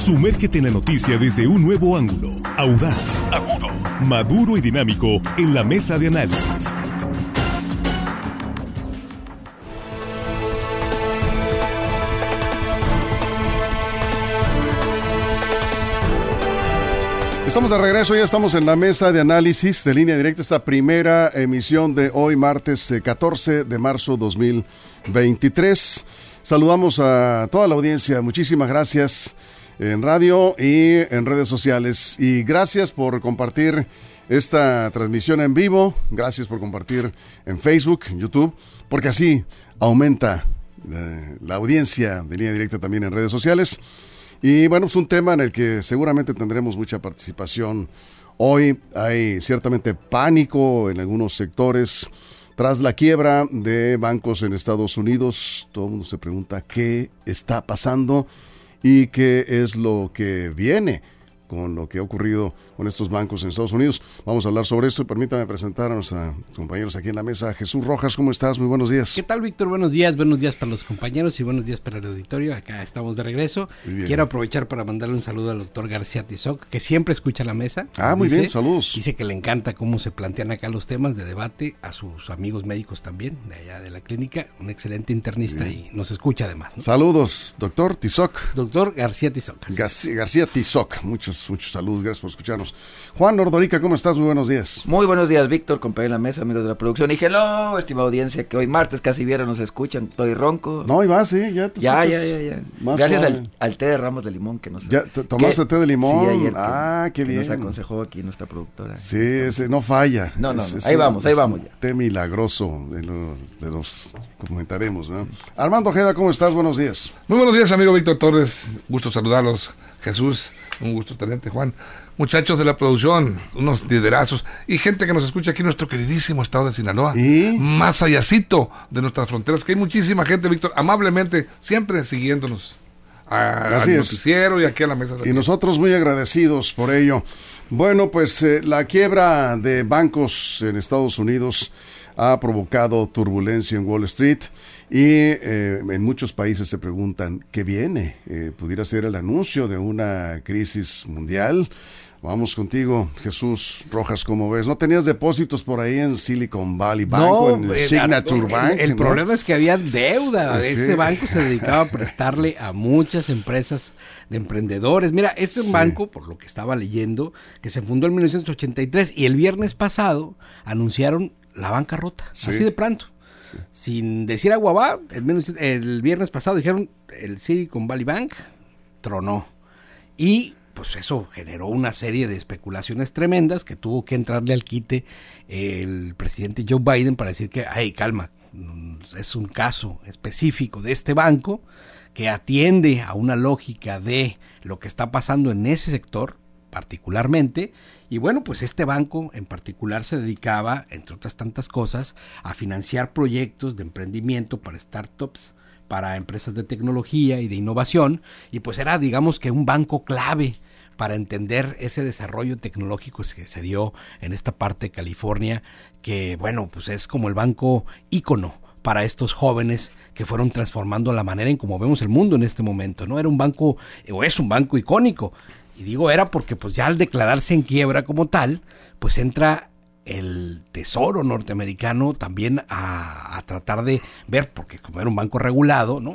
Sumérgete en la noticia desde un nuevo ángulo, audaz, agudo, maduro y dinámico en la mesa de análisis. Estamos de regreso, ya estamos en la mesa de análisis de línea directa, esta primera emisión de hoy, martes 14 eh, de marzo 2023. Saludamos a toda la audiencia, muchísimas gracias en radio y en redes sociales. Y gracias por compartir esta transmisión en vivo, gracias por compartir en Facebook, en YouTube, porque así aumenta eh, la audiencia de línea directa también en redes sociales. Y bueno, es un tema en el que seguramente tendremos mucha participación. Hoy hay ciertamente pánico en algunos sectores. Tras la quiebra de bancos en Estados Unidos, todo el mundo se pregunta qué está pasando y qué es lo que viene con lo que ha ocurrido con estos bancos en Estados Unidos. Vamos a hablar sobre esto y permítame presentar a nuestros compañeros aquí en la mesa. Jesús Rojas, ¿cómo estás? Muy buenos días. ¿Qué tal, Víctor? Buenos días, buenos días para los compañeros y buenos días para el auditorio. Acá estamos de regreso. Quiero aprovechar para mandarle un saludo al doctor García Tizoc, que siempre escucha la mesa. Ah, muy bien, saludos. Dice que le encanta cómo se plantean acá los temas de debate a sus amigos médicos también, de allá de la clínica. Un excelente internista y nos escucha además. Saludos, doctor Tizoc. Doctor García Tizoc. García, García Tizoc, muchos, muchos saludos, gracias por escucharnos. Juan Nordorica, ¿cómo estás? Muy buenos días. Muy buenos días, Víctor, compañero en la mesa, amigos de la producción. Y hello, estimada audiencia, que hoy martes casi vieron, nos escuchan, estoy ronco. No, y va, sí, ya te Ya, ya, ya, ya. Gracias al, té de ramos de limón que nos... ¿Ya tomaste té de limón? Sí, ah, qué bien. nos aconsejó aquí nuestra productora. Sí, ese no falla. No, no, ahí vamos, ahí vamos ya. Té milagroso de, de los comentaremos, ¿no? Armando Ojeda, ¿cómo estás? Buenos días. Muy buenos días, amigo Víctor Torres. Gusto saludarlos. Jesús, un gusto tenerte, Juan. Muchachos de la producción, unos liderazos y gente que nos escucha aquí en nuestro queridísimo estado de Sinaloa. ¿Y? Más allácito de nuestras fronteras, que hay muchísima gente, Víctor, amablemente, siempre siguiéndonos al noticiero y aquí a la mesa. y nosotros muy agradecidos por ello. Bueno, pues eh, la quiebra de bancos en Estados Unidos ha provocado turbulencia en Wall Street y eh, en muchos países se preguntan qué viene. Eh, ¿Pudiera ser el anuncio de una crisis mundial? Vamos contigo, Jesús Rojas, ¿cómo ves? ¿No tenías depósitos por ahí en Silicon Valley Bank o en eh, Signature Bank? El, problema es que había deuda. Este banco se dedicaba a prestarle a muchas empresas de emprendedores. Mira, este banco, por lo que estaba leyendo, que se fundó en 1983 y el viernes pasado anunciaron la bancarrota, así de pronto. Sin decir agua el, el viernes pasado dijeron el Silicon Valley Bank tronó. Y pues eso generó una serie de especulaciones tremendas que tuvo que entrarle al quite el presidente Joe Biden para decir que, ay, calma, es un caso específico de este banco que atiende a una lógica de lo que está pasando en ese sector particularmente y bueno, pues este banco en particular se dedicaba, entre otras tantas cosas, a financiar proyectos de emprendimiento para startups, para empresas de tecnología y de innovación, y pues era, digamos que un banco clave para entender ese desarrollo tecnológico que se dio en esta parte de California, que bueno, pues es como el banco ícono para estos jóvenes que fueron transformando la manera en cómo vemos el mundo en este momento, ¿no? Era un banco, o es un banco icónico, y digo era porque pues ya al declararse en quiebra como tal, pues entra el Tesoro norteamericano también a, tratar de ver, porque como era un banco regulado, ¿no?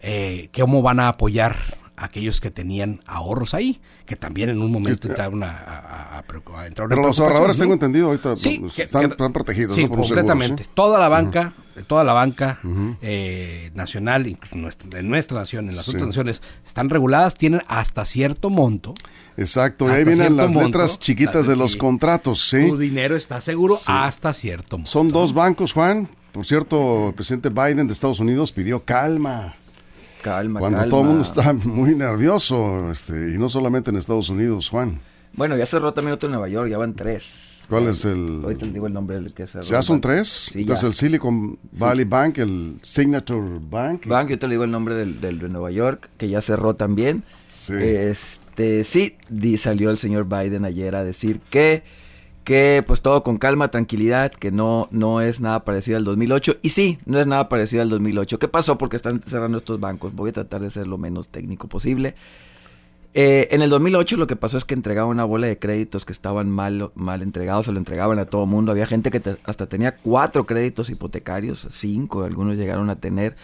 Eh, cómo van a apoyar a aquellos que tenían ahorros ahí, que también en un momento este, a, a, entrar Pero los ahorradores, tengo entendido, ahorita están, protegidos. Sí, completamente. toda la banca toda la banca eh, nacional, incluso en nuestra nación, en las otras naciones, están reguladas, tienen hasta cierto monto. Exacto, y ahí vienen las letras chiquitas de los contratos, ¿sí? Tu dinero está seguro hasta cierto monto. Son dos bancos, Juan. Por cierto, el presidente Biden de Estados Unidos pidió calma. Calma, Cuando todo el mundo está muy nervioso, este, y no solamente en Estados Unidos, Juan. Bueno, ya cerró también otro en Nueva York, ya van tres. ¿Cuál es el...? Ahorita te digo el nombre del que se ¿Ya son tres? Entonces el Silicon Valley Bank, el Signature Bank. Bank, yo te digo el nombre del, del de Nueva York, que ya cerró también. Sí. Este, sí, salió el señor Biden ayer a decir que, que pues todo con calma, tranquilidad, que no, no es nada parecido al 2008. Y sí, no es nada parecido al 2008. ¿Qué pasó? Porque están cerrando estos bancos. Voy a tratar de ser lo menos técnico posible. Eh, en el 2008 lo que pasó es que entregaban una bola de créditos que estaban mal, mal entregados, se lo entregaban a todo mundo. Había gente que hasta tenía cuatro créditos hipotecarios, cinco, algunos llegaron a tener.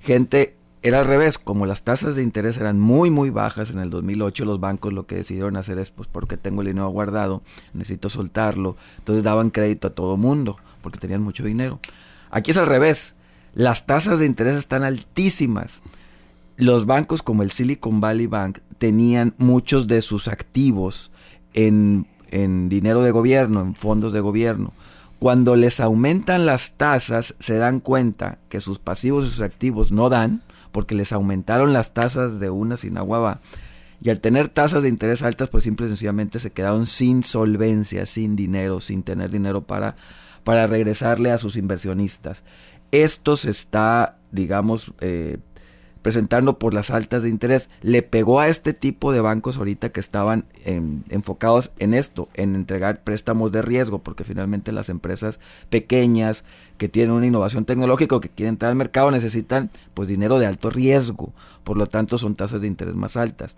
Gente, era al revés, como las tasas de interés eran muy, muy bajas en el 2008, los bancos lo que decidieron hacer es, pues porque tengo el dinero guardado, necesito soltarlo. Entonces daban crédito a todo mundo, porque tenían mucho dinero. Aquí es al revés, las tasas de interés están altísimas los bancos como el Silicon Valley Bank tenían muchos de sus activos en, dinero de gobierno, en fondos de gobierno. Cuando les aumentan las tasas, se dan cuenta que sus pasivos y sus activos no dan, porque les aumentaron las tasas de una sin agua Y al tener tasas de interés altas, pues simple y sencillamente se quedaron sin solvencia, sin dinero, sin tener dinero para, para regresarle a sus inversionistas. Esto se está, digamos, eh, presentando por las altas de interés. Le pegó a este tipo de bancos ahorita que estaban enfocados en esto, en entregar préstamos de riesgo, porque finalmente las empresas pequeñas que tienen una innovación tecnológica que quieren entrar al mercado necesitan pues dinero de alto riesgo, por lo tanto son tasas de interés más altas.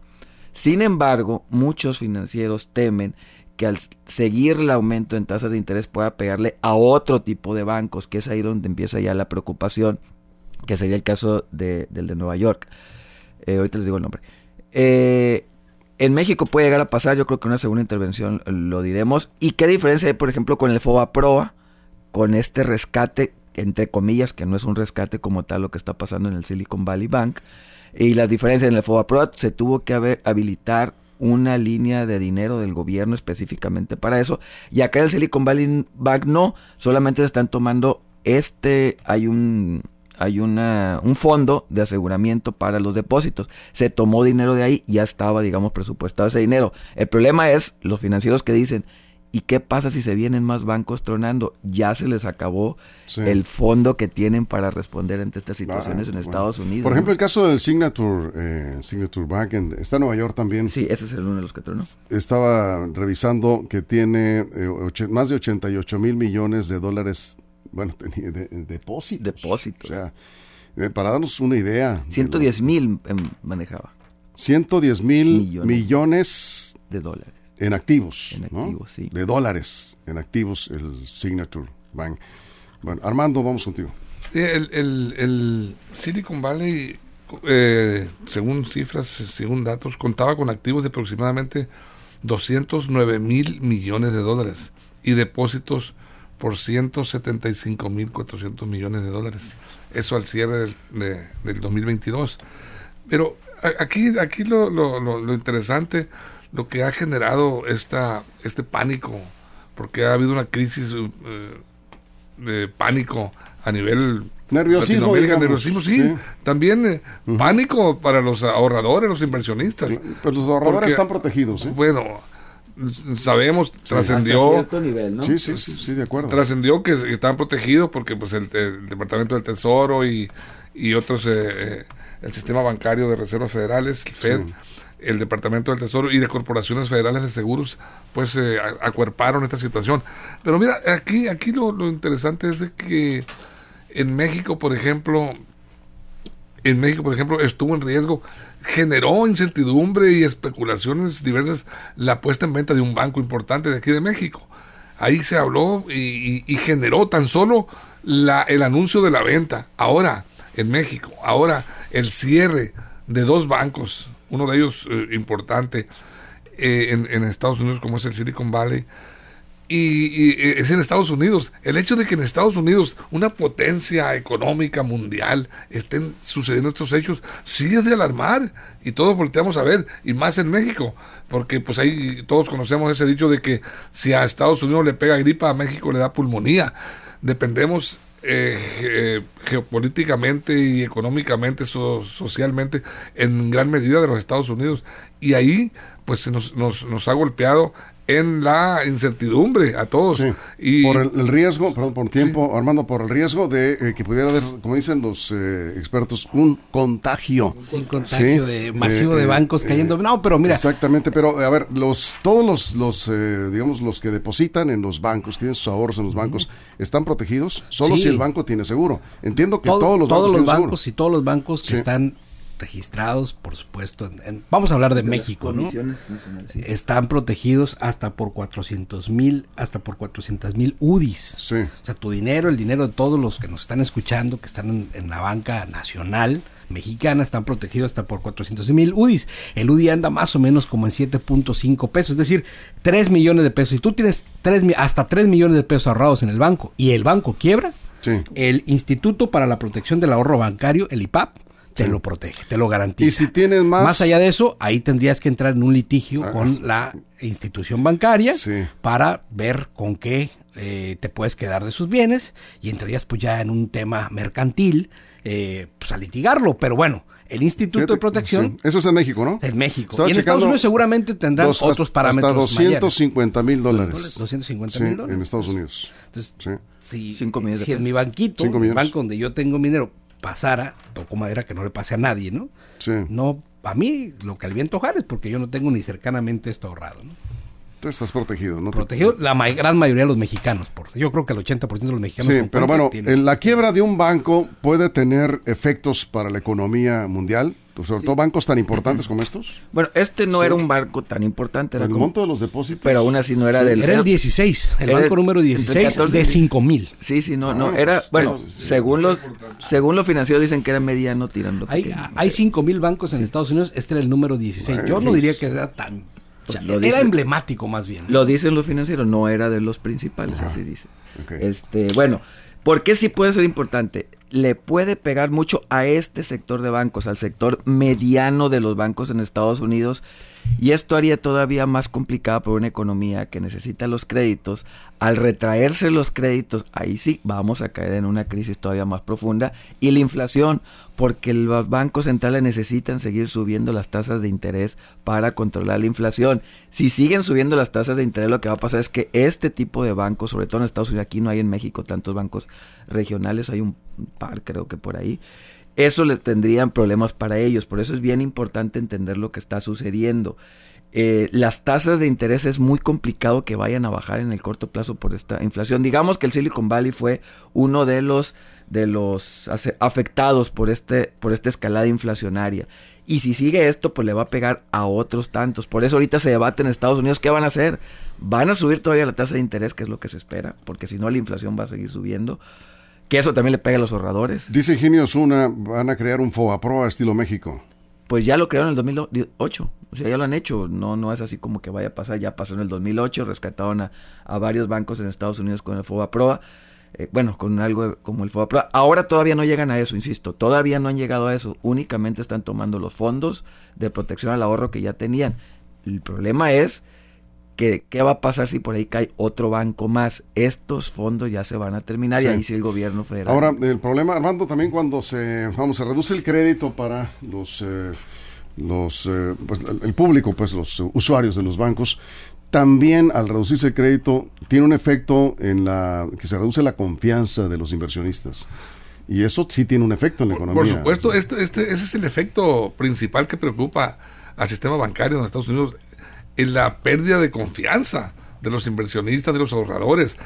Sin embargo, muchos financieros temen que al seguir el aumento en tasas de interés pueda pegarle a otro tipo de bancos, que es ahí donde empieza ya la preocupación que sería el caso de, del de Nueva York. Eh, ahorita les digo el nombre. Eh, en México puede llegar a pasar, yo creo que una segunda intervención lo diremos. ¿Y qué diferencia hay, por ejemplo, con el FOBA Proa, con este rescate, entre comillas, que no es un rescate como tal lo que está pasando en el Silicon Valley Bank? Y la diferencia en el FOBA Proa se tuvo que haber, habilitar una línea de dinero del gobierno específicamente para eso. Y acá en el Silicon Valley Bank no, solamente se están tomando este, hay un hay una, un fondo de aseguramiento para los depósitos. Se tomó dinero de ahí, ya estaba, digamos, presupuestado ese dinero. El problema es los financieros que dicen, ¿y qué pasa si se vienen más bancos tronando? Ya se les acabó el fondo que tienen para responder ante estas situaciones en Estados Unidos. Por ejemplo, el caso del Signature, eh, Signature Bank, está en Nueva York también. Sí, ese es el uno de los que tronó. Estaba revisando que tiene eh, más de 88 mil millones de dólares bueno, tenía de, depósitos. Depósitos. O sea, eh, para darnos una idea. 110 mil em, manejaba. 110 mil millones, de dólares. En activos. En activos, sí. De dólares en activos, el Signature Bank. Bueno, Armando, vamos contigo. El, el, Silicon Valley, eh, según cifras, según datos, contaba con activos de aproximadamente 209 mil millones de dólares y depósitos por 175.400 millones de dólares. Eso al cierre del, del 2022. Pero aquí, aquí lo, lo, lo, interesante, lo que ha generado esta, este pánico, porque ha habido una crisis eh, de pánico a nivel nerviosismo, nerviosismo sí, también eh, pánico para los ahorradores, los inversionistas. Pero los ahorradores están protegidos. ¿eh? Bueno, sabemos, trascendió. Sí, sí, sí, de acuerdo. Trascendió que, estaban protegidos porque pues el, Departamento del Tesoro y, y otros, eh, eh, el sistema bancario de reservas federales, el FED, el Departamento del Tesoro y de corporaciones federales de seguros, pues eh, acuerparon esta situación. Pero mira, aquí, aquí lo, lo interesante es de que en México, por ejemplo, en México, por ejemplo, estuvo en riesgo generó incertidumbre y especulaciones diversas la puesta en venta de un banco importante de aquí de México. Ahí se habló y, generó tan solo la, el anuncio de la venta. Ahora, en México, ahora el cierre de dos bancos, uno de ellos eh, importante eh, en, en Estados Unidos como es el Silicon Valley, y, es en Estados Unidos. El hecho de que en Estados Unidos, una potencia económica mundial, estén sucediendo estos hechos, sí es de alarmar y todos volteamos a ver, y más en México, porque pues ahí todos conocemos ese dicho de que si a Estados Unidos le pega gripa, a México le da pulmonía. Dependemos eh, geopolíticamente y económicamente, socialmente, en gran medida de los Estados Unidos. Y ahí, pues, nos, nos, nos ha golpeado en la incertidumbre a todos. Y, por el, riesgo, perdón, por tiempo, Armando, por el riesgo de eh, que pudiera haber, como dicen los eh, expertos, un contagio. Un contagio de, masivo de, bancos cayendo. no, pero mira. Exactamente, pero a ver, los todos los, los eh, digamos, los que depositan en los bancos, que tienen sus ahorros en los bancos, ¿están protegidos? Solo si el banco tiene seguro. Entiendo que todos los todos bancos los bancos y todos los bancos que están registrados, por supuesto. vamos a hablar de, México, ¿no? Están protegidos hasta por 400 mil, hasta por 400 mil UDIs. Sí. O sea, tu dinero, el dinero de todos los que nos están escuchando, que están en, la banca nacional mexicana, están protegidos hasta por 400 mil UDIs. El UDI anda más o menos como en 7.5 pesos, es decir, 3 millones de pesos. Si tú tienes 3, hasta 3 millones de pesos ahorrados en el banco y el banco quiebra, el Instituto para la Protección del Ahorro Bancario, el IPAP, te lo protege, te lo garantiza. Y si tienes más... Más allá de eso, ahí tendrías que entrar en un litigio ah, con la institución bancaria para ver con qué eh, te puedes quedar de sus bienes y entrarías pues ya en un tema mercantil eh, pues a litigarlo, pero bueno, el Instituto de Protección. Eso es en México, ¿no? En México. y en Estados Unidos seguramente tendrán otros parámetros. Hasta 250 mil dólares. 250 mil dólares. En Estados Unidos. Entonces, si, si en mi banquito, el banco donde yo tengo mi dinero, pasara, toco madera que no le pase a nadie, ¿no? Sí. No, a mí lo que al viento es porque yo no tengo ni cercanamente esto ahorrado, ¿no? Tú estás protegido, ¿no? Protegido la gran mayoría de los mexicanos. Por, yo creo que el 80% de los mexicanos. Sí, pero bueno, en la quiebra de un banco puede tener efectos para la economía mundial sobre todo bancos tan importantes como estos. Bueno, este no era un banco tan importante. Era el monto de los depósitos. Pero aún así no era del... Era el 16, el banco número 16 de 5 mil. Sí, sí, no, no, ah, era, pues, bueno, según los, según los financieros dicen que era mediano tirando. Hay, hay 5 mil bancos en Estados Unidos, este era el número 16. Yo no diría que era tan... Pues era emblemático más bien. Lo dicen los financieros, no era de los principales, así dice. Este, bueno, ¿por qué sí puede ser importante? le puede pegar mucho a este sector de bancos, al sector mediano de los bancos en Estados Unidos. Y esto haría todavía más complicado por una economía que necesita los créditos. Al retraerse los créditos, ahí sí vamos a caer en una crisis todavía más profunda. Y la inflación, porque los bancos centrales necesitan seguir subiendo las tasas de interés para controlar la inflación. Si siguen subiendo las tasas de interés, lo que va a pasar es que este tipo de bancos, sobre todo en Estados Unidos, aquí no hay en México tantos bancos regionales, hay un par creo que por ahí, eso le tendrían problemas para ellos. Por eso es bien importante entender lo que está sucediendo. Eh, las tasas de interés es muy complicado que vayan a bajar en el corto plazo por esta inflación. Digamos que el Silicon Valley fue uno de los de los afectados por este por esta escalada inflacionaria. Y si sigue esto, pues le va a pegar a otros tantos. Por eso ahorita se debate en Estados Unidos qué van a hacer. ¿Van a subir todavía la tasa de interés, que es lo que se espera? Porque si no, la inflación va a seguir subiendo que eso también le pega a los ahorradores. Dice Ingenio Zuna, van a crear un FOAPRO a estilo México. Pues ya lo crearon en el 2008, o sea, ya lo han hecho, no no es así como que vaya a pasar, ya pasó en el 2008, rescataron a, varios bancos en Estados Unidos con el FOBAPROA, eh, bueno, con algo como el FOBAPROA. Ahora todavía no llegan a eso, insisto, todavía no han llegado a eso, únicamente están tomando los fondos de protección al ahorro que ya tenían. El problema es qué va a pasar si por ahí cae otro banco más. Estos fondos ya se van a terminar y ahí sí el gobierno federal. Ahora, el problema, Armando, también cuando se, vamos, se reduce el crédito para los, eh, los eh, pues, el público, pues los usuarios de los bancos, también al reducirse el crédito tiene un efecto en la que se reduce la confianza de los inversionistas. Y eso sí tiene un efecto en la economía. Por supuesto, este, este, ese es el efecto principal que preocupa al sistema bancario en Estados Unidos en la pérdida de confianza de los inversionistas, de los ahorradores.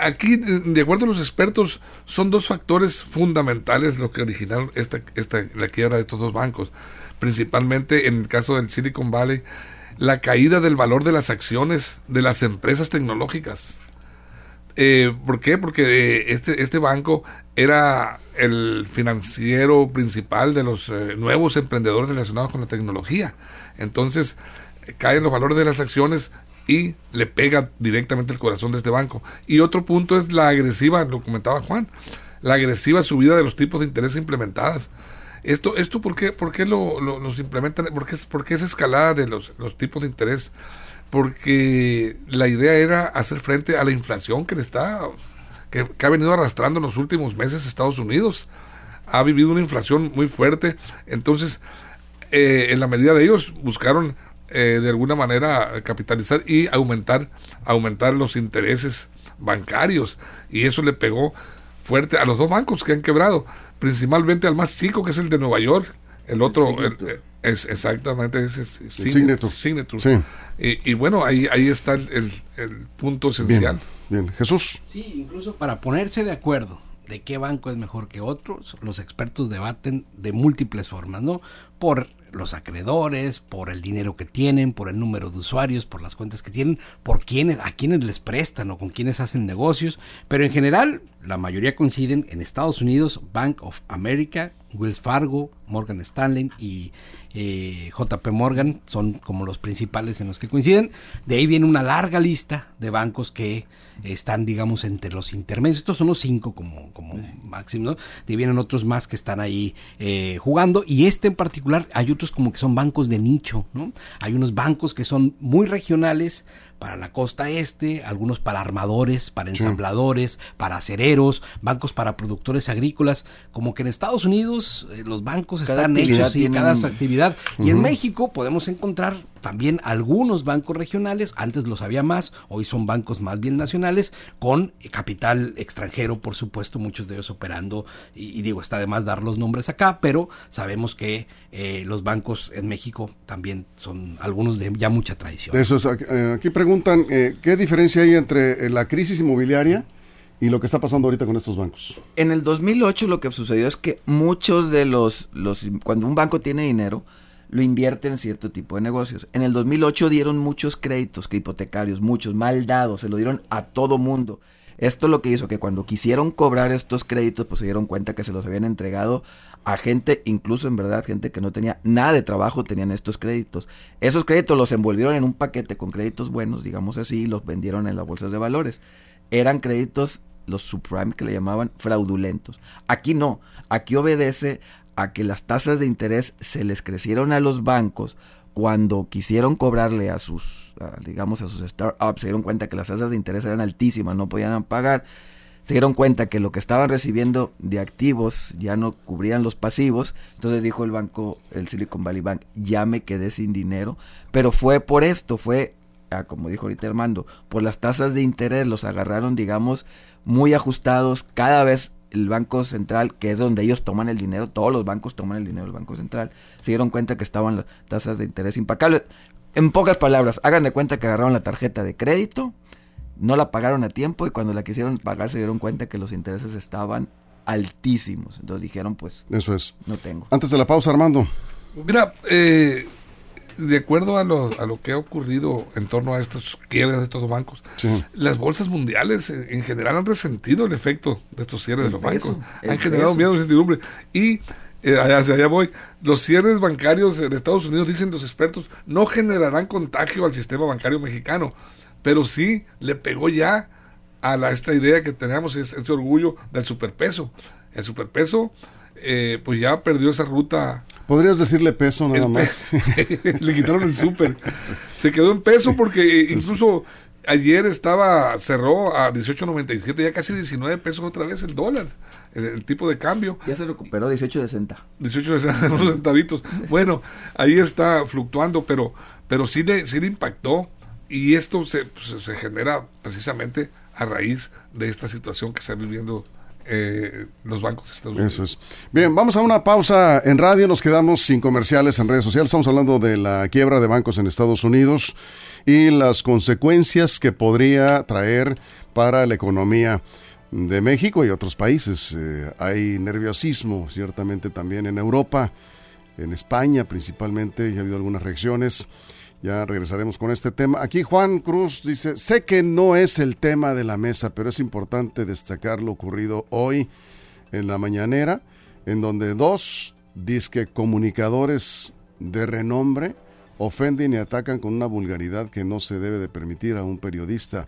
Aquí, de acuerdo a los expertos, son dos factores fundamentales lo que originaron esta, esta, la quiebra de estos dos bancos. Principalmente en el caso del Silicon Valley, la caída del valor de las acciones de las empresas tecnológicas. Eh, ¿Por qué? Porque eh, este, este banco era el financiero principal de los eh, nuevos emprendedores relacionados con la tecnología. Entonces, caen los valores de las acciones y le pega directamente el corazón de este banco. Y otro punto es la agresiva, lo comentaba Juan, la agresiva subida de los tipos de interés implementadas. Esto, esto ¿por qué, por qué lo, los implementan? ¿Por qué, esa escalada de los, los tipos de interés? Porque la idea era hacer frente a la inflación que está, que, que ha venido arrastrando en los últimos meses Estados Unidos. Ha vivido una inflación muy fuerte. Entonces, eh, en la medida de ellos, buscaron eh, de alguna manera capitalizar y aumentar, aumentar los intereses bancarios. Y eso le pegó fuerte a los dos bancos que han quebrado, principalmente al más chico, que es el de Nueva York. El otro es exactamente ese Signature. Y, bueno, ahí, ahí está el, punto esencial. Bien, Jesús. Sí, incluso para ponerse de acuerdo de qué banco es mejor que otros, los expertos debaten de múltiples formas, ¿no? Por los acreedores, por el dinero que tienen, por el número de usuarios, por las cuentas que tienen, por quienes, a quienes les prestan o con quienes hacen negocios, pero en general la mayoría coinciden en Estados Unidos, Bank of America, Wells Fargo, Morgan Stanley y eh, JP Morgan son como los principales en los que coinciden. De ahí viene una larga lista de bancos que están, digamos, entre los intermedios. Estos son los cinco como, como máximo, ¿no? De ahí vienen otros más que están ahí eh, jugando. Y este en particular, hay otros como que son bancos de nicho, ¿no? Hay unos bancos que son muy regionales, para la costa este, algunos para armadores, para ensambladores, para acereros, bancos para productores agrícolas, como que en Estados Unidos eh, los bancos están hechos y cada actividad. Y en México podemos encontrar también algunos bancos regionales, antes los había más, hoy son bancos más bien nacionales, con capital extranjero, por supuesto, muchos de ellos operando, y, digo, está de más dar los nombres acá, pero sabemos que eh, los bancos en México también son algunos de ya mucha tradición. Eso es, eh, aquí preguntan, eh, ¿qué diferencia hay entre la crisis inmobiliaria? y lo que está pasando ahorita con estos bancos. En el 2008 lo que sucedió es que muchos de los, los cuando un banco tiene dinero, lo invierte en cierto tipo de negocios. En el 2008 dieron muchos créditos que hipotecarios, muchos mal dados, se lo dieron a todo mundo. Esto lo que hizo que cuando quisieron cobrar estos créditos, pues se dieron cuenta que se los habían entregado a gente, incluso en verdad, gente que no tenía nada de trabajo, tenían estos créditos. Esos créditos los envolvieron en un paquete con créditos buenos, digamos así, y los vendieron en las bolsas de valores. Eran créditos, los subprime que le llamaban, fraudulentos. Aquí no, aquí obedece a que las tasas de interés se les crecieron a los bancos cuando quisieron cobrarle a sus, digamos, a sus startups, se dieron cuenta que las tasas de interés eran altísimas, no podían pagar, se dieron cuenta que lo que estaban recibiendo de activos ya no cubrían los pasivos, entonces dijo el banco, el Silicon Valley Bank, ya me quedé sin dinero, pero fue por esto, fue, ah, como dijo ahorita Armando, por las tasas de interés los agarraron, digamos, muy ajustados, cada vez el Banco Central, que es donde ellos toman el dinero, todos los bancos toman el dinero del Banco Central, se dieron cuenta que estaban las tasas de interés impacables. En pocas palabras, hagan de cuenta que agarraron la tarjeta de crédito, no la pagaron a tiempo y cuando la quisieron pagar se dieron cuenta que los intereses estaban altísimos. Entonces dijeron, pues, eso es. No tengo. Antes de la pausa, Armando. Mira, eh, de acuerdo a lo, a lo que ha ocurrido en torno a estos quiebres de estos bancos, las bolsas mundiales en general han resentido el efecto de estos cierres de los bancos. Han generado miedo y incertidumbre. Y eh, hacia allá voy. Los cierres bancarios en Estados Unidos, dicen los expertos, no generarán contagio al sistema bancario mexicano, pero sí le pegó ya a la, esta idea que teníamos, este orgullo del superpeso. El superpeso, eh, pues ya perdió esa ruta Podrías decirle peso nada más. Le quitaron el súper. Se quedó en peso porque incluso ayer estaba, cerró a 18.97, ya casi 19 pesos otra vez el dólar, el, tipo de cambio. Ya se recuperó 18.60. 18.60 centavitos. Bueno, ahí está fluctuando, pero, pero sí, le, sí le impactó y esto se, pues, se genera precisamente a raíz de esta situación que está viviendo eh, los bancos Estados Unidos. Eso es. Bien, vamos a una pausa en radio, nos quedamos sin comerciales en redes sociales, estamos hablando de la quiebra de bancos en Estados Unidos y las consecuencias que podría traer para la economía de México y otros países. Eh, hay nerviosismo, ciertamente también en Europa, en España principalmente, ya ha habido algunas reacciones. Ya regresaremos con este tema. Aquí Juan Cruz dice, sé que no es el tema de la mesa, pero es importante destacar lo ocurrido hoy en la mañanera, en donde dos disque comunicadores de renombre ofenden y atacan con una vulgaridad que no se debe de permitir a un periodista.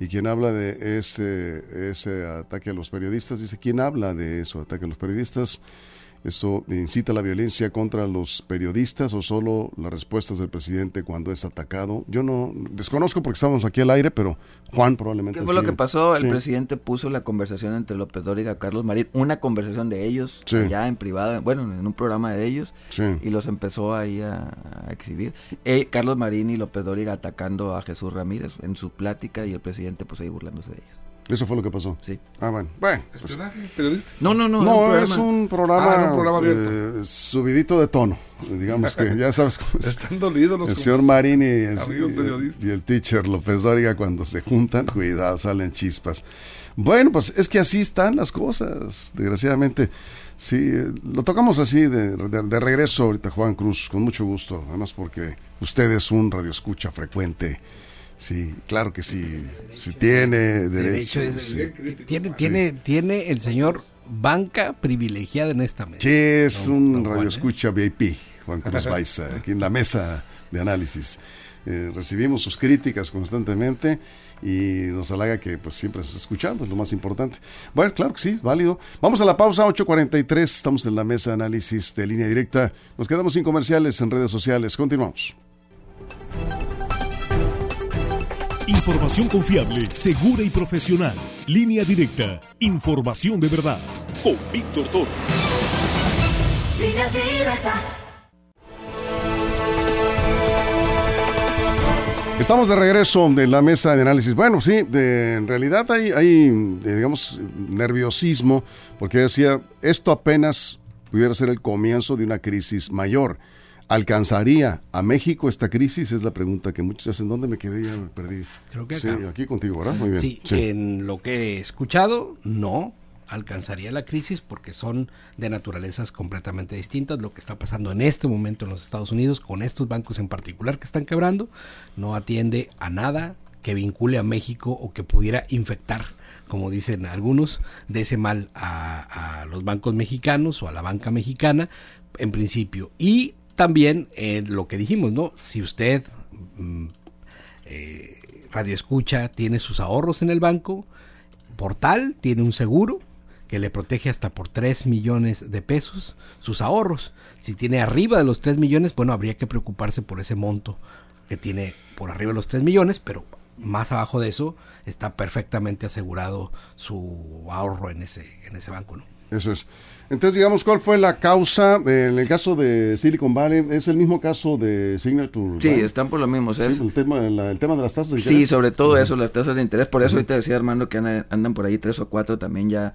Y quien habla de ese, ese ataque a los periodistas, dice, ¿quién habla de eso, ataque a los periodistas? ¿Eso incita la violencia contra los periodistas o solo las respuestas del presidente cuando es atacado? Yo no desconozco porque estábamos aquí al aire, pero Juan probablemente. ¿Qué fue lo que pasó? El presidente puso la conversación entre López Dóriga y Carlos Marín, una conversación de ellos, ya en privado, bueno, en un programa de ellos, y los empezó ahí a, exhibir. Eh, Carlos Marín y López Dóriga atacando a Jesús Ramírez en su plática y el presidente pues ahí burlándose de ellos. Eso fue lo que pasó. Sí. Ah, bueno. Bueno. Pues, no, no, no. No, es un programa, ah, un programa eh, subidito de tono. Digamos que ya sabes cómo es. Están dolidos los El señor Marín y el, y, el teacher López Dóriga cuando se juntan, cuidado, salen chispas. Bueno, pues es que así están las cosas, desgraciadamente. Sí, lo tocamos así de, regreso ahorita, Juan Cruz, con mucho gusto, además porque usted es un radioescucha frecuente. Sí, claro que sí, sí tiene derecho. tiene, tiene, tiene el señor banca privilegiada en esta mesa. Sí, es un radioescucha VIP, Juan Cruz Baiza, aquí en la mesa de análisis. Eh, recibimos sus críticas constantemente y nos halaga que pues siempre nos está escuchando, es lo más importante. Bueno, claro que sí, válido. Vamos a la pausa, 8.43, estamos en la mesa de análisis de línea directa. Nos quedamos sin comerciales en redes sociales, continuamos. Información confiable, segura y profesional. Línea directa, información de verdad. Con Víctor Toro. Línea directa. Estamos de regreso de la mesa de análisis. Bueno, sí, en realidad hay, hay, eh, digamos, nerviosismo, porque decía, esto apenas pudiera ser el comienzo de una crisis mayor. ¿Alcanzaría a México esta crisis? Es la pregunta que muchos hacen. ¿Dónde me quedé? Ya me perdí. Creo que Sí, aquí contigo, ¿verdad? Muy bien. sí, en lo que he escuchado, no alcanzaría la crisis porque son de naturalezas completamente distintas. Lo que está pasando en este momento en los Estados Unidos con estos bancos en particular que están quebrando no atiende a nada que vincule a México o que pudiera infectar, como dicen algunos, de ese mal a, los bancos mexicanos o a la banca mexicana en principio. Y también eh, lo que dijimos, ¿no? Si usted mm, eh, radio escucha, tiene sus ahorros en el banco, portal, tiene un seguro, que le protege hasta por 3 millones de pesos sus ahorros. Si tiene arriba de los 3 millones, bueno, habría que preocuparse por ese monto que tiene por arriba de los 3 millones, pero más abajo de eso está perfectamente asegurado su ahorro en ese, en ese banco, ¿no? Eso es. Entonces, digamos, ¿cuál fue la causa en el caso de Silicon Valley? ¿Es el mismo caso de Signature? Sí, están por lo mismo. Sí, el, tema, el tema de las tasas de interés. Sí, sobre todo eso, las tasas de interés. Por eso ahorita decía Armando que andan por ahí tres o cuatro también ya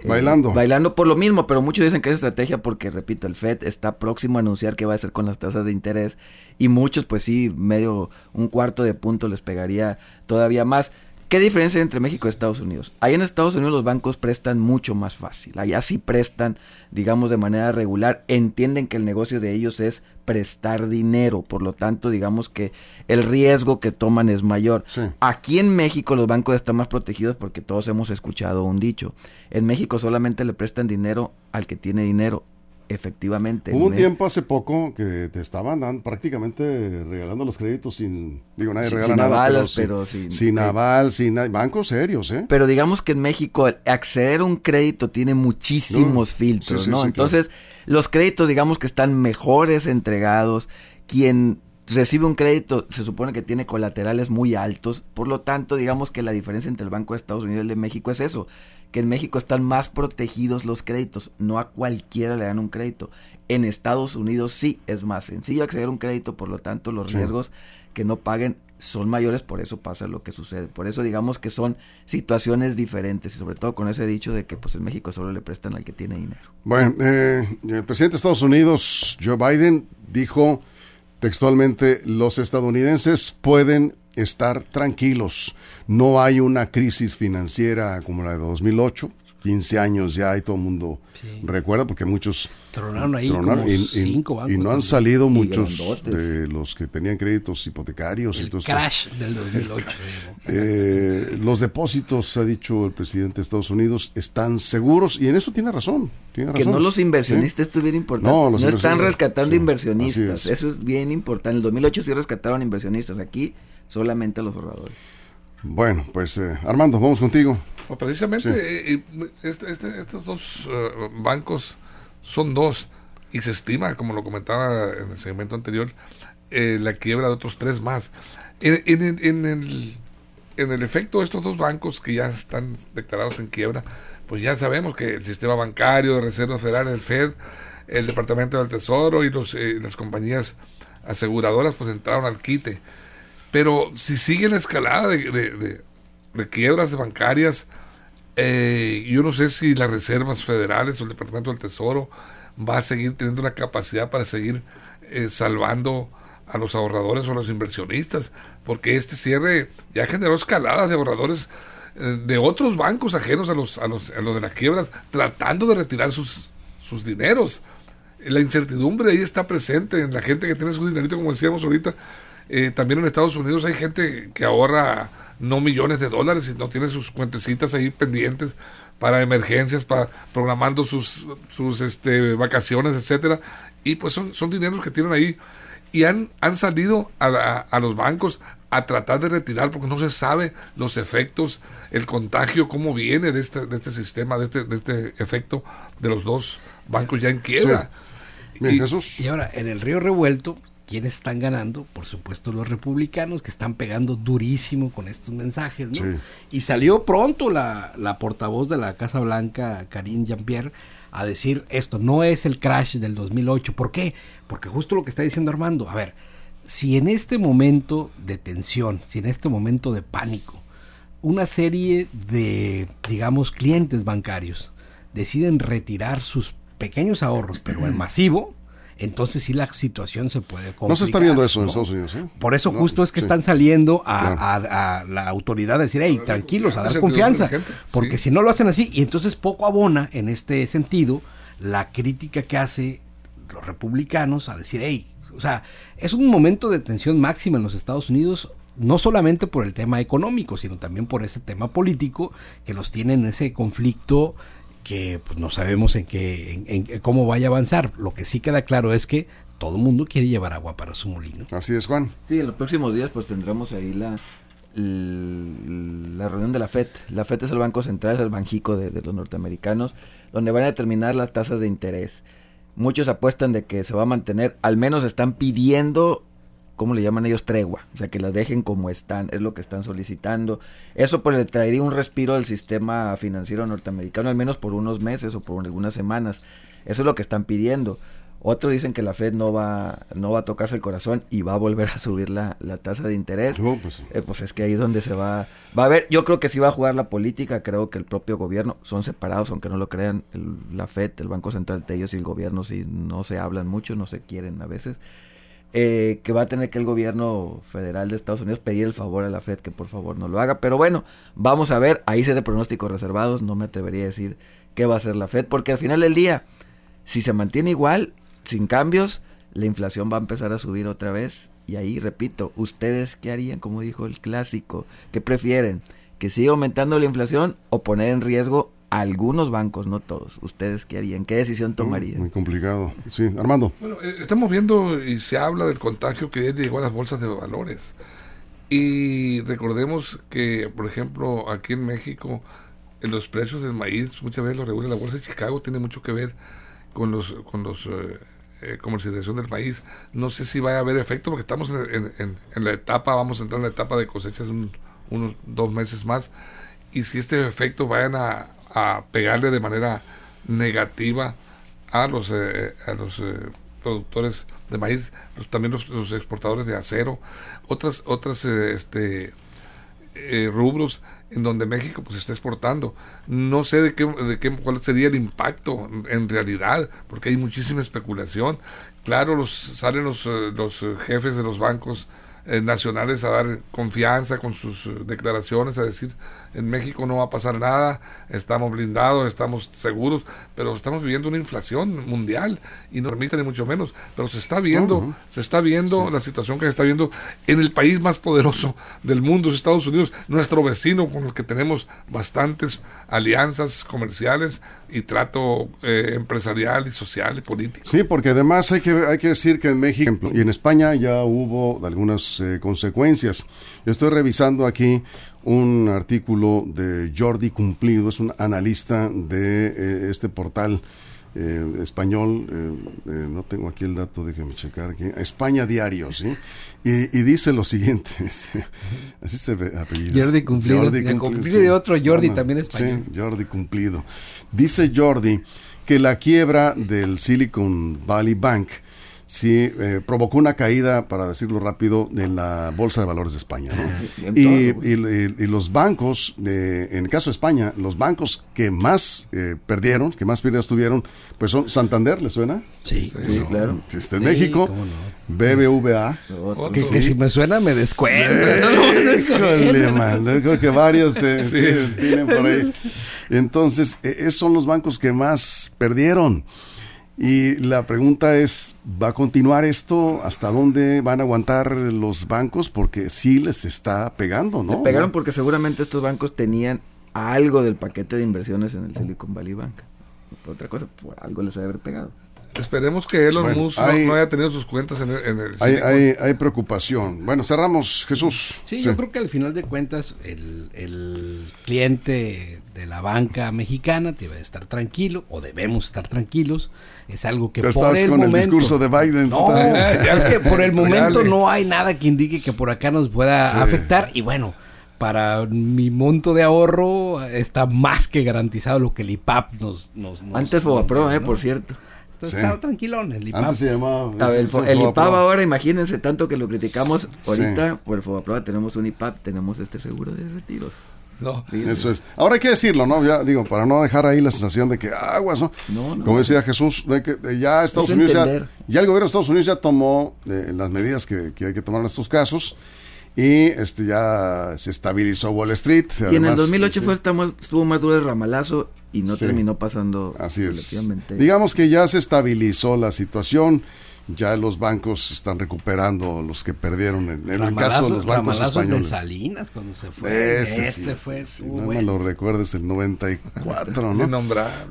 eh, bailando. bailando por lo mismo, pero muchos dicen que es estrategia porque, repito, el FED está próximo a anunciar qué va a hacer con las tasas de interés y muchos, pues sí, medio, un cuarto de punto les pegaría todavía más. ¿Qué diferencia hay entre México y Estados Unidos? Ahí en Estados Unidos los bancos prestan mucho más fácil. Allá sí prestan, digamos, de manera regular. Entienden que el negocio de ellos es prestar dinero. Por lo tanto, digamos que el riesgo que toman es mayor. Aquí en México los bancos están más protegidos porque todos hemos escuchado un dicho. En México solamente le prestan dinero al que tiene dinero efectivamente. Hubo un tiempo hace poco que te estaban dando, prácticamente regalando los créditos sin, digo, nadie regala nada, pero, sin, sin, aval, sin bancos serios, ¿eh? Pero digamos que en México acceder a un crédito tiene muchísimos filtros, ¿no? Entonces, los créditos digamos que están mejores entregados, quien recibe un crédito se supone que tiene colaterales muy altos, por lo tanto, digamos que la diferencia entre el Banco de Estados Unidos y el de México es eso, que en México están más protegidos los créditos, no a cualquiera le dan un crédito. En Estados Unidos sí es más sencillo acceder a un crédito, por lo tanto los riesgos que no paguen son mayores, por eso pasa lo que sucede. Por eso digamos que son situaciones diferentes y sobre todo con ese dicho de que pues en México solo le prestan al que tiene dinero. Bueno, eh, el presidente de Estados Unidos, Joe Biden, dijo textualmente, los estadounidenses pueden estar tranquilos. No hay una crisis financiera como la de 2008. 15 años ya y todo el mundo recuerda porque muchos tronaron ahí como y, cinco bancos y no han salido muchos de los que tenían créditos hipotecarios el crash del 2008 eh, los depósitos ha dicho el presidente de Estados Unidos están seguros y en eso tiene razón, tiene que no los inversionistas esto es bien importante. No, no están rescatando inversionistas eso es bien importante. En el 2008 sí rescataron inversionistas aquí solamente los ahorradores. Bueno, pues eh, Armando, vamos contigo. precisamente eh, eh, este, este, estos dos bancos son dos y se estima, como lo comentaba en el segmento anterior, la quiebra de otros tres más. En, en, el, en el efecto de estos dos bancos que ya están declarados en quiebra, pues ya sabemos que el sistema bancario de Reserva Federal, el Fed, el Departamento del Tesoro y los, las compañías aseguradoras pues entraron al quite. Pero si sigue la escalada de, quiebras bancarias, eh, yo no sé si las reservas federales o el Departamento del Tesoro va a seguir teniendo la capacidad para seguir eh, salvando a los ahorradores o a los inversionistas, porque este cierre ya generó escaladas de ahorradores eh, de otros bancos ajenos a los, a los, a los de las quiebras, tratando de retirar sus, sus dineros. La incertidumbre ahí está presente en la gente que tiene su dinerito, como decíamos ahorita. Eh, también en Estados Unidos hay gente que ahorra no millones de dólares, y no tiene sus cuentecitas ahí pendientes para emergencias, para programando sus, sus este, vacaciones, etcétera. Y pues son, son dineros que tienen ahí y han, han salido a, a, los bancos a tratar de retirar porque no se sabe los efectos, el contagio, cómo viene de este, de este sistema, de este, de este efecto de los dos bancos ya en quiebra. y, ahora, en el río revuelto, ¿quiénes están ganando? Por supuesto los republicanos que están pegando durísimo con estos mensajes, ¿no? Y salió pronto la, la portavoz de la Casa Blanca, Karine Jean-Pierre, a decir esto, no es el crash del 2008. ¿Por qué? Porque justo lo que está diciendo Armando, a ver, si en este momento de tensión, si en este momento de pánico, una serie de, digamos, clientes bancarios deciden retirar sus pequeños ahorros, pero en masivo, entonces sí la situación se puede complicar. No se está viendo eso en Estados Unidos. ¿eh? Por eso justo es que están saliendo a, la autoridad a decir, hey, tranquilos, a dar confianza. Porque si no lo hacen así, y entonces poco abona en este sentido la crítica que hace los republicanos a decir, hey, o sea, es un momento de tensión máxima en los Estados Unidos no solamente por el tema económico, sino también por ese tema político que los tiene en ese conflicto que pues, no sabemos en qué, en, cómo vaya a avanzar. Lo que sí queda claro es que todo el mundo quiere llevar agua para su molino. Así es, Juan. Sí, en los próximos días pues tendremos ahí la, la reunión de la FED. La FED es el Banco Central, es el banjico de, de los norteamericanos, donde van a determinar las tasas de interés. Muchos apuestan de que se va a mantener, al menos están pidiendo ¿cómo le llaman ellos? Tregua, o sea, que las dejen como están, es lo que están solicitando. Eso pues le traería un respiro al sistema financiero norteamericano, al menos por unos meses o por algunas semanas. Eso es lo que están pidiendo. Otros dicen que la Fed no va, no va a tocarse el corazón y va a volver a subir la, tasa de interés. pues, eh, pues, es que ahí es donde se va, va a ver. Yo creo que sí va a jugar la política. Creo que el propio gobierno son separados, aunque no lo crean. la Fed, el Banco Central de ellos y el gobierno sí no se hablan mucho, no se quieren a veces. Eh, que va a tener que el gobierno federal de Estados Unidos pedir el favor a la Fed que por favor no lo haga. Pero bueno, vamos a ver, ahí se de pronósticos reservados, no me atrevería a decir qué va a hacer la Fed, porque al final del día, si se mantiene igual, sin cambios, la inflación va a empezar a subir otra vez. Y ahí, repito, ¿ustedes qué harían? Como dijo el clásico, ¿qué prefieren? ¿Que siga aumentando la inflación o poner en riesgo algunos bancos, no todos. ¿Ustedes qué harían? ¿Qué decisión tomarían? Muy complicado. Sí, Armando. Bueno, eh, estamos viendo y se habla del contagio que llegó a las bolsas de valores. Y recordemos que, por ejemplo, aquí en México, en los precios del maíz, muchas veces lo regula la bolsa de Chicago, tiene mucho que ver con los con los eh, eh, comercialización del maíz. No sé si va a haber efecto porque estamos en, en, la etapa, vamos a entrar en la etapa de cosechas unos dos meses más. Y si este efecto vayan a, a pegarle de manera negativa a los, eh, a los eh, productores de maíz, también los, exportadores de acero, otras, otras eh, este, rubros en donde México pues está exportando. No sé de qué, de qué cuál sería el impacto en realidad, porque hay muchísima especulación. Claro, los, salen los, los jefes de los bancos eh, nacionales a dar confianza con sus eh, declaraciones, a decir, en México no va a pasar nada, estamos blindados, estamos seguros, pero estamos viviendo una inflación mundial y no permite ni mucho menos, pero se está viendo, se está viendo la situación que se está viendo en el país más poderoso del mundo, Estados Unidos, nuestro vecino con el que tenemos bastantes alianzas comerciales y trato eh, empresarial y social y político. Sí, porque además hay que, hay que decir que en México y en España ya hubo algunas eh, consecuencias. Yo estoy revisando aquí un artículo de Jordi Cumplido, es un analista de eh, este portal eh, español, no tengo aquí el dato, déjeme checar aquí, España Diario, ¿sí? Y, dice lo siguiente, así se apellido. Jordi Cumplido, Jordi Cumplido, de otro Jordi también español. Sí, Jordi Cumplido. Dice Jordi que la quiebra del Silicon Valley Bank sí eh, provocó una caída, para decirlo rápido, en la Bolsa de Valores de España. Y, los bancos, en el caso de España, los bancos que más eh, perdieron, que más pérdidas tuvieron, pues son Santander, ¿le suena? Sí, sí, claro. Está en México, BBVA. Que, si me suena me descuento. creo que varios tienen por ahí. Entonces, e, esos son los bancos que más perdieron. Y la pregunta es, ¿va a continuar esto? ¿Hasta dónde van a aguantar los bancos? Porque sí les está pegando, ¿no? pegaron porque seguramente estos bancos tenían algo del paquete de inversiones en el Silicon Valley Bank. Por otra cosa, por algo les ha haber pegado. Esperemos que Elon Musk no, haya tenido sus cuentas en el... hay, hay, preocupación. Bueno, cerramos, Jesús. Sí, yo creo que al final de cuentas el, cliente de la banca mexicana debe estar tranquilo, o debemos estar tranquilos. Es algo que por el con el discurso de Biden. No, es que por el momento no hay nada que indique que por acá nos pueda afectar. Y bueno, para mi monto de ahorro está más que garantizado lo que el IPAP nos... nos, Antes fue pro, eh, por cierto. Estaba tranquilón el IPAP. se llamaba. el, IPAP ahora, imagínense tanto que lo criticamos ahorita, por el FOBAPROA tenemos un IPAP, tenemos este seguro de retiros. No, eso es. Ahora hay que decirlo, ¿no? Ya digo, para no dejar ahí la sensación de que aguas, ¿no? Como decía Jesús, de que ya Estados Unidos ya, ya, el gobierno de Estados Unidos ya tomó eh, las medidas que, que, hay que tomar en estos casos y este ya se estabilizó Wall Street. y en el 2008 fue, estuvo más duro el ramalazo y no terminó pasando. Así es. Digamos que ya se estabilizó la situación. Ya los bancos están recuperando los que perdieron en, el caso de los bancos españoles. de Salinas cuando se fue. Ese, fue. no me lo recuerdes, el 94, ¿no?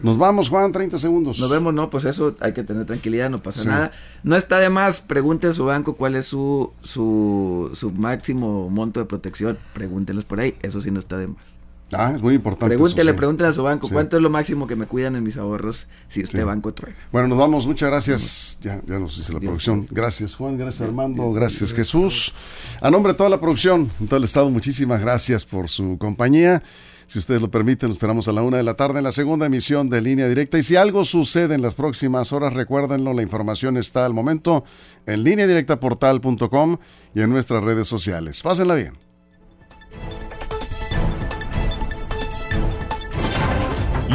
Nos vamos, Juan, 30 segundos. Nos vemos, no, pues eso hay que tener tranquilidad, no pasa nada. No está de más, pregunten a su banco cuál es su, su, su máximo monto de protección. Pregúntenles por ahí, eso sí no está de más. Ah, es muy importante. Pregúntele, pregúntele a su banco, ¿cuánto es lo máximo que me cuidan en mis ahorros si este banco truena? Bueno, nos vamos, muchas gracias. Ya, ya nos dice la producción. Gracias Juan, gracias Armando, gracias Jesús. A nombre de toda la producción, en todo el estado, muchísimas gracias por su compañía. Si ustedes lo permiten, nos esperamos a la una de la tarde en la segunda emisión de Línea Directa. Y si algo sucede en las próximas horas, recuérdenlo, la información está al momento en portal.com y en nuestras redes sociales. Pásenla bien.